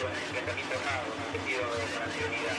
muerto en el enfrentamiento armado, cometido con anterioridad.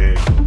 game.